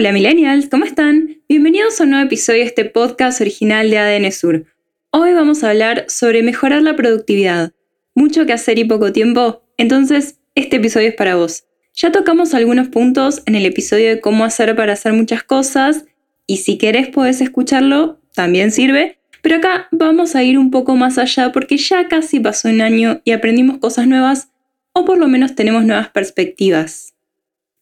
Hola millennials, ¿cómo están? Bienvenidos a un nuevo episodio de este podcast original de ADN Sur. Hoy vamos a hablar sobre mejorar la productividad. Mucho que hacer y poco tiempo, entonces este episodio es para vos. Ya tocamos algunos puntos en el episodio de cómo hacer para hacer muchas cosas y si querés podés escucharlo, también sirve, pero acá vamos a ir un poco más allá porque ya casi pasó un año y aprendimos cosas nuevas o por lo menos tenemos nuevas perspectivas.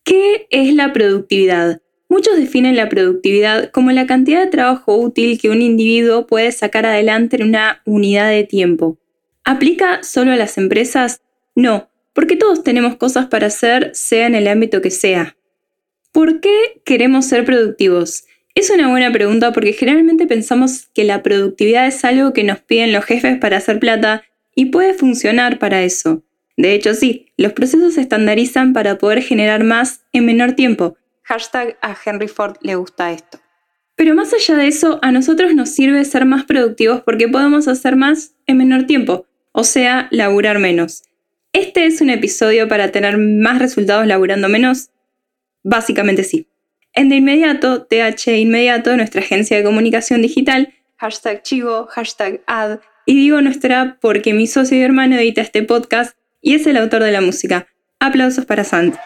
¿Qué es la productividad? Muchos definen la productividad como la cantidad de trabajo útil que un individuo puede sacar adelante en una unidad de tiempo. ¿Aplica solo a las empresas? No, porque todos tenemos cosas para hacer, sea en el ámbito que sea. ¿Por qué queremos ser productivos? Es una buena pregunta porque generalmente pensamos que la productividad es algo que nos piden los jefes para hacer plata y puede funcionar para eso. De hecho, sí, los procesos se estandarizan para poder generar más en menor tiempo, Hashtag a Henry Ford le gusta esto. Pero más allá de eso, a nosotros nos sirve ser más productivos porque podemos hacer más en menor tiempo, o sea, laburar menos. ¿Este es un episodio para tener más resultados laburando menos? Básicamente sí. En de inmediato, TH Inmediato, nuestra agencia de comunicación digital, hashtag chivo, hashtag ad, y digo nuestra porque mi socio y hermano edita este podcast y es el autor de la música. Aplausos para Sant.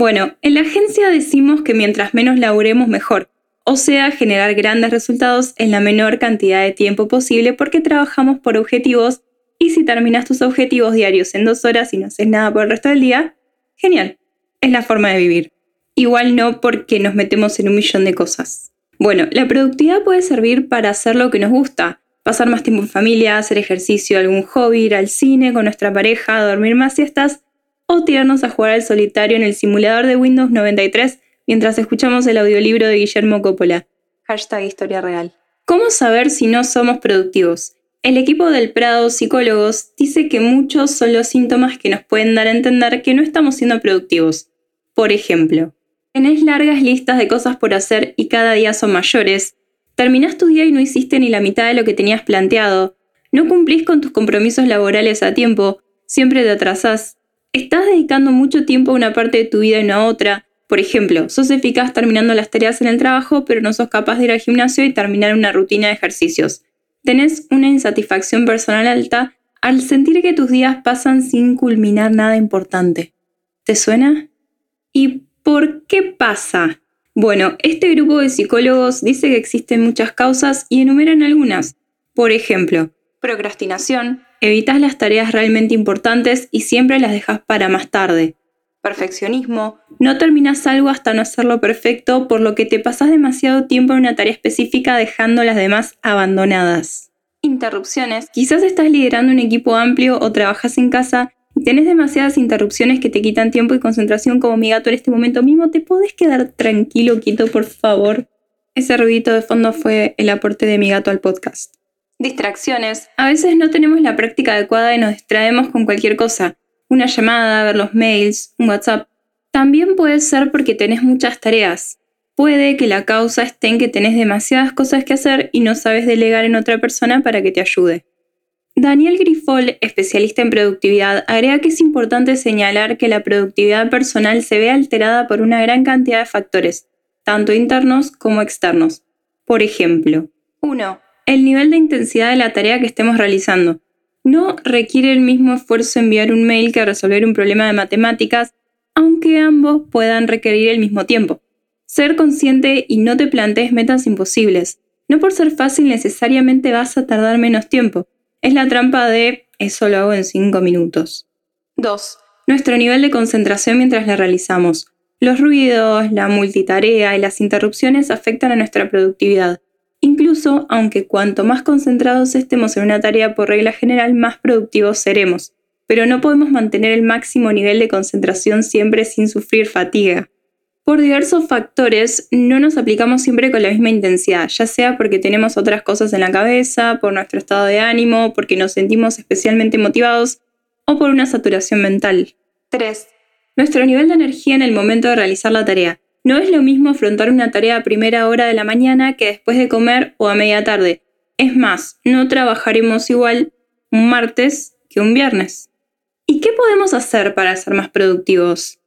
Bueno, en la agencia decimos que mientras menos laburemos mejor, o sea, generar grandes resultados en la menor cantidad de tiempo posible porque trabajamos por objetivos y si terminas tus objetivos diarios en dos horas y no haces nada por el resto del día, genial, es la forma de vivir. Igual no porque nos metemos en un millón de cosas. Bueno, la productividad puede servir para hacer lo que nos gusta, pasar más tiempo en familia, hacer ejercicio, algún hobby, ir al cine con nuestra pareja, dormir más siestas o tirarnos a jugar al solitario en el simulador de Windows 93 mientras escuchamos el audiolibro de Guillermo Coppola. Hashtag historia real. ¿Cómo saber si no somos productivos? El equipo del Prado Psicólogos dice que muchos son los síntomas que nos pueden dar a entender que no estamos siendo productivos. Por ejemplo, tenés largas listas de cosas por hacer y cada día son mayores, terminás tu día y no hiciste ni la mitad de lo que tenías planteado, no cumplís con tus compromisos laborales a tiempo, siempre te atrasás, estás dedicando mucho tiempo a una parte de tu vida y no a otra. Por ejemplo, sos eficaz terminando las tareas en el trabajo, pero no sos capaz de ir al gimnasio y terminar una rutina de ejercicios. Tenés una insatisfacción personal alta al sentir que tus días pasan sin culminar nada importante. ¿Te suena? ¿Y por qué pasa? Bueno, este grupo de psicólogos dice que existen muchas causas y enumeran algunas. Por ejemplo, procrastinación, Evitas las tareas realmente importantes y siempre las dejas para más tarde. Perfeccionismo. No terminas algo hasta no hacerlo perfecto, por lo que te pasas demasiado tiempo en una tarea específica dejando las demás abandonadas. Interrupciones. Quizás estás liderando un equipo amplio o trabajas en casa y tenés demasiadas interrupciones que te quitan tiempo y concentración como mi gato en este momento mismo. ¿Te podés quedar tranquilo, quieto, por favor? Ese ruidito de fondo fue el aporte de mi gato al podcast. Distracciones. A veces no tenemos la práctica adecuada y nos distraemos con cualquier cosa. Una llamada, ver los mails, un WhatsApp. También puede ser porque tenés muchas tareas. Puede que la causa esté en que tenés demasiadas cosas que hacer y no sabes delegar en otra persona para que te ayude. Daniel Grifol, especialista en productividad, agrega que es importante señalar que la productividad personal se ve alterada por una gran cantidad de factores, tanto internos como externos. Por ejemplo, 1 el nivel de intensidad de la tarea que estemos realizando. No requiere el mismo esfuerzo enviar un mail que resolver un problema de matemáticas, aunque ambos puedan requerir el mismo tiempo. Ser consciente y no te plantees metas imposibles. No por ser fácil necesariamente vas a tardar menos tiempo. Es la trampa de eso lo hago en 5 minutos. 2. Nuestro nivel de concentración mientras la realizamos. Los ruidos, la multitarea y las interrupciones afectan a nuestra productividad. Incluso, aunque cuanto más concentrados estemos en una tarea por regla general, más productivos seremos, pero no podemos mantener el máximo nivel de concentración siempre sin sufrir fatiga. Por diversos factores, no nos aplicamos siempre con la misma intensidad, ya sea porque tenemos otras cosas en la cabeza, por nuestro estado de ánimo, porque nos sentimos especialmente motivados o por una saturación mental. 3. Nuestro nivel de energía en el momento de realizar la tarea. No es lo mismo afrontar una tarea a primera hora de la mañana que después de comer o a media tarde. Es más, no trabajaremos igual un martes que un viernes. ¿Y qué podemos hacer para ser más productivos?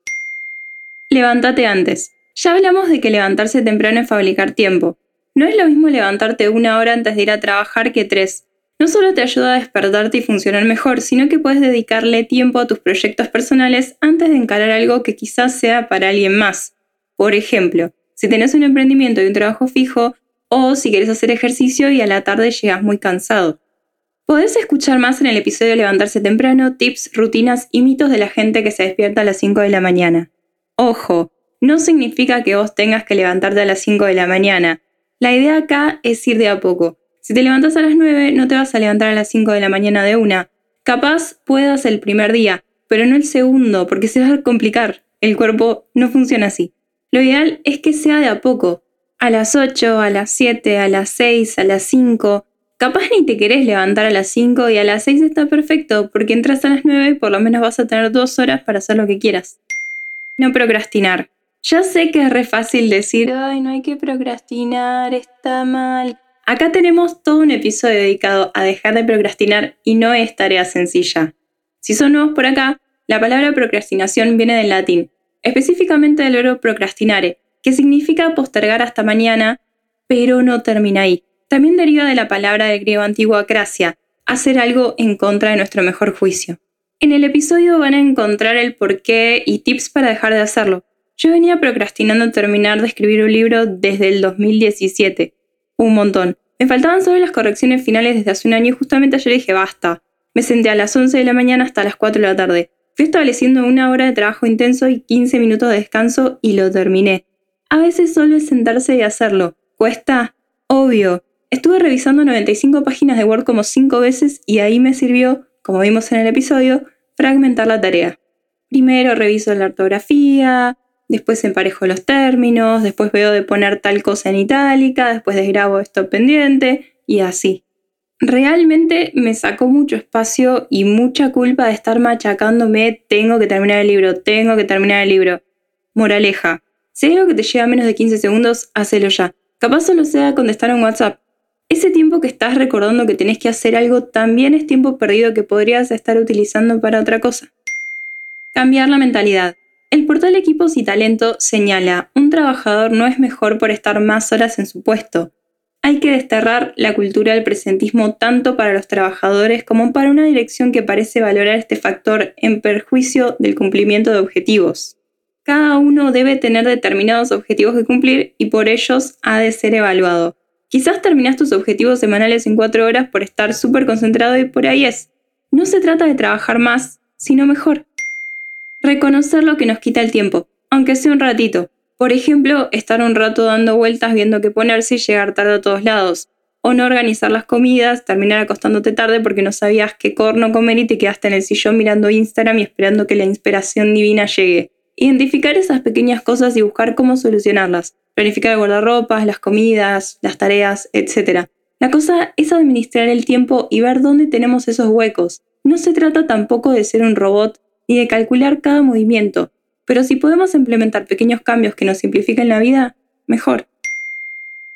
Levántate antes. Ya hablamos de que levantarse temprano es fabricar tiempo. No es lo mismo levantarte una hora antes de ir a trabajar que tres. No solo te ayuda a despertarte y funcionar mejor, sino que puedes dedicarle tiempo a tus proyectos personales antes de encarar algo que quizás sea para alguien más. Por ejemplo, si tenés un emprendimiento y un trabajo fijo, o si quieres hacer ejercicio y a la tarde llegas muy cansado. Podés escuchar más en el episodio Levantarse temprano, tips, rutinas y mitos de la gente que se despierta a las 5 de la mañana. Ojo, no significa que vos tengas que levantarte a las 5 de la mañana. La idea acá es ir de a poco. Si te levantas a las 9, no te vas a levantar a las 5 de la mañana de una. Capaz puedas el primer día, pero no el segundo, porque se va a complicar. El cuerpo no funciona así. Lo ideal es que sea de a poco. A las 8, a las 7, a las 6, a las 5. Capaz ni te querés levantar a las 5 y a las 6 está perfecto, porque entras a las 9 y por lo menos vas a tener dos horas para hacer lo que quieras. No procrastinar. Ya sé que es re fácil decir, ay, no hay que procrastinar, está mal. Acá tenemos todo un episodio dedicado a dejar de procrastinar y no es tarea sencilla. Si son nuevos por acá, la palabra procrastinación viene del latín, específicamente del verbo procrastinare, que significa postergar hasta mañana, pero no termina ahí. También deriva de la palabra del griego antiguo acracia, hacer algo en contra de nuestro mejor juicio. En el episodio van a encontrar el porqué y tips para dejar de hacerlo. Yo venía procrastinando terminar de escribir un libro desde el 2017. Un montón. Me faltaban solo las correcciones finales desde hace un año y justamente ayer dije basta. Me senté a las 11 de la mañana hasta las 4 de la tarde. Fui estableciendo una hora de trabajo intenso y 15 minutos de descanso y lo terminé. A veces solo sentarse y hacerlo. ¿Cuesta? Obvio. Estuve revisando 95 páginas de Word como 5 veces y ahí me sirvió, como vimos en el episodio, fragmentar la tarea. Primero reviso la ortografía, después emparejo los términos, después veo de poner tal cosa en itálica, después desgrabo esto pendiente y así. Realmente me sacó mucho espacio y mucha culpa de estar machacándome, tengo que terminar el libro, tengo que terminar el libro. Moraleja, si hay algo que te lleva menos de 15 segundos, hacelo ya. Capaz solo sea contestar un WhatsApp. Ese tiempo que estás recordando que tenés que hacer algo también es tiempo perdido que podrías estar utilizando para otra cosa. Cambiar la mentalidad. El portal Equipos y Talento señala, un trabajador no es mejor por estar más horas en su puesto. Hay que desterrar la cultura del presentismo tanto para los trabajadores como para una dirección que parece valorar este factor en perjuicio del cumplimiento de objetivos. Cada uno debe tener determinados objetivos que cumplir y por ellos ha de ser evaluado. Quizás terminas tus objetivos semanales en cuatro horas por estar súper concentrado y por ahí es. No se trata de trabajar más, sino mejor. Reconocer lo que nos quita el tiempo, aunque sea un ratito. Por ejemplo, estar un rato dando vueltas viendo qué ponerse y llegar tarde a todos lados. O no organizar las comidas, terminar acostándote tarde porque no sabías qué corno comer y te quedaste en el sillón mirando Instagram y esperando que la inspiración divina llegue. Identificar esas pequeñas cosas y buscar cómo solucionarlas planificar el guardarropas, las comidas, las tareas, etc. La cosa es administrar el tiempo y ver dónde tenemos esos huecos. No se trata tampoco de ser un robot ni de calcular cada movimiento, pero si podemos implementar pequeños cambios que nos simplifiquen la vida, mejor.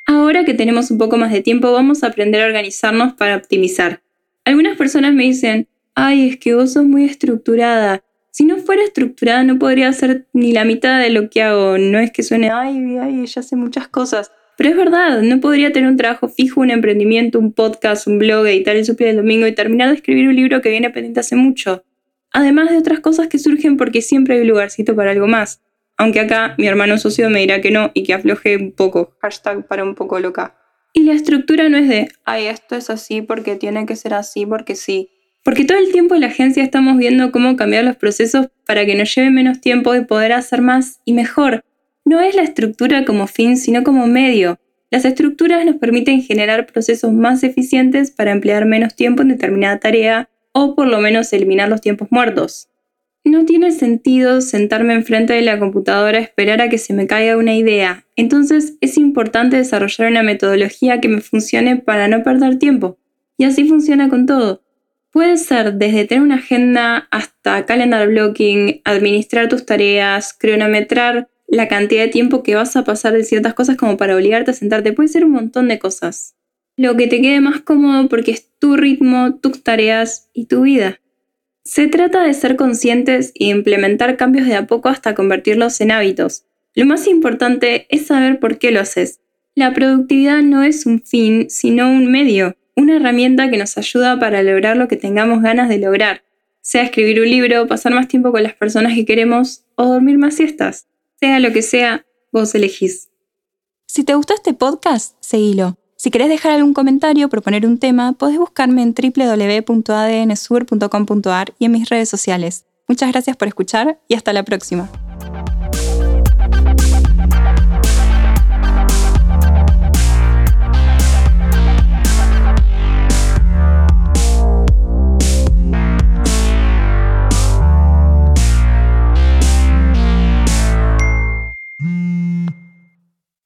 Ahora que tenemos un poco más de tiempo, vamos a aprender a organizarnos para optimizar. Algunas personas me dicen, ay, es que vos sos muy estructurada, si no fuera estructurada no podría hacer ni la mitad de lo que hago. No es que suene, ay, ay, ya sé muchas cosas. Pero es verdad, no podría tener un trabajo fijo, un emprendimiento, un podcast, un blog, editar el suple del domingo y terminar de escribir un libro que viene pendiente hace mucho. Además de otras cosas que surgen porque siempre hay un lugarcito para algo más. Aunque acá mi hermano socio me dirá que no y que afloje un poco. Hashtag para un poco loca. Y la estructura no es de, ay, esto es así porque tiene que ser así porque sí. Porque todo el tiempo en la agencia estamos viendo cómo cambiar los procesos para que nos lleve menos tiempo y poder hacer más y mejor. No es la estructura como fin, sino como medio. Las estructuras nos permiten generar procesos más eficientes para emplear menos tiempo en determinada tarea o por lo menos eliminar los tiempos muertos. no tiene sentido sentarme enfrente de la computadora a esperar a que se me caiga una idea. Entonces es importante desarrollar una metodología que me funcione para no perder tiempo. Y así funciona con todo. Puede ser desde tener una agenda hasta calendar blocking, administrar tus tareas, cronometrar la cantidad de tiempo que vas a pasar de ciertas cosas como para obligarte a sentarte. Puede ser un montón de cosas. Lo que te quede más cómodo porque es tu ritmo, tus tareas y tu vida. Se trata de ser conscientes e implementar cambios de a poco hasta convertirlos en hábitos. Lo más importante es saber por qué lo haces. La productividad no es un fin, sino un medio, una herramienta que nos ayuda para lograr lo que tengamos ganas de lograr, sea escribir un libro, pasar más tiempo con las personas que queremos o dormir más siestas. Sea lo que sea, vos elegís. Si te gustó este podcast, seguilo. Si querés dejar algún comentario o proponer un tema, podés buscarme en www.adnsur.com.ar y en mis redes sociales. Muchas gracias por escuchar y hasta la próxima.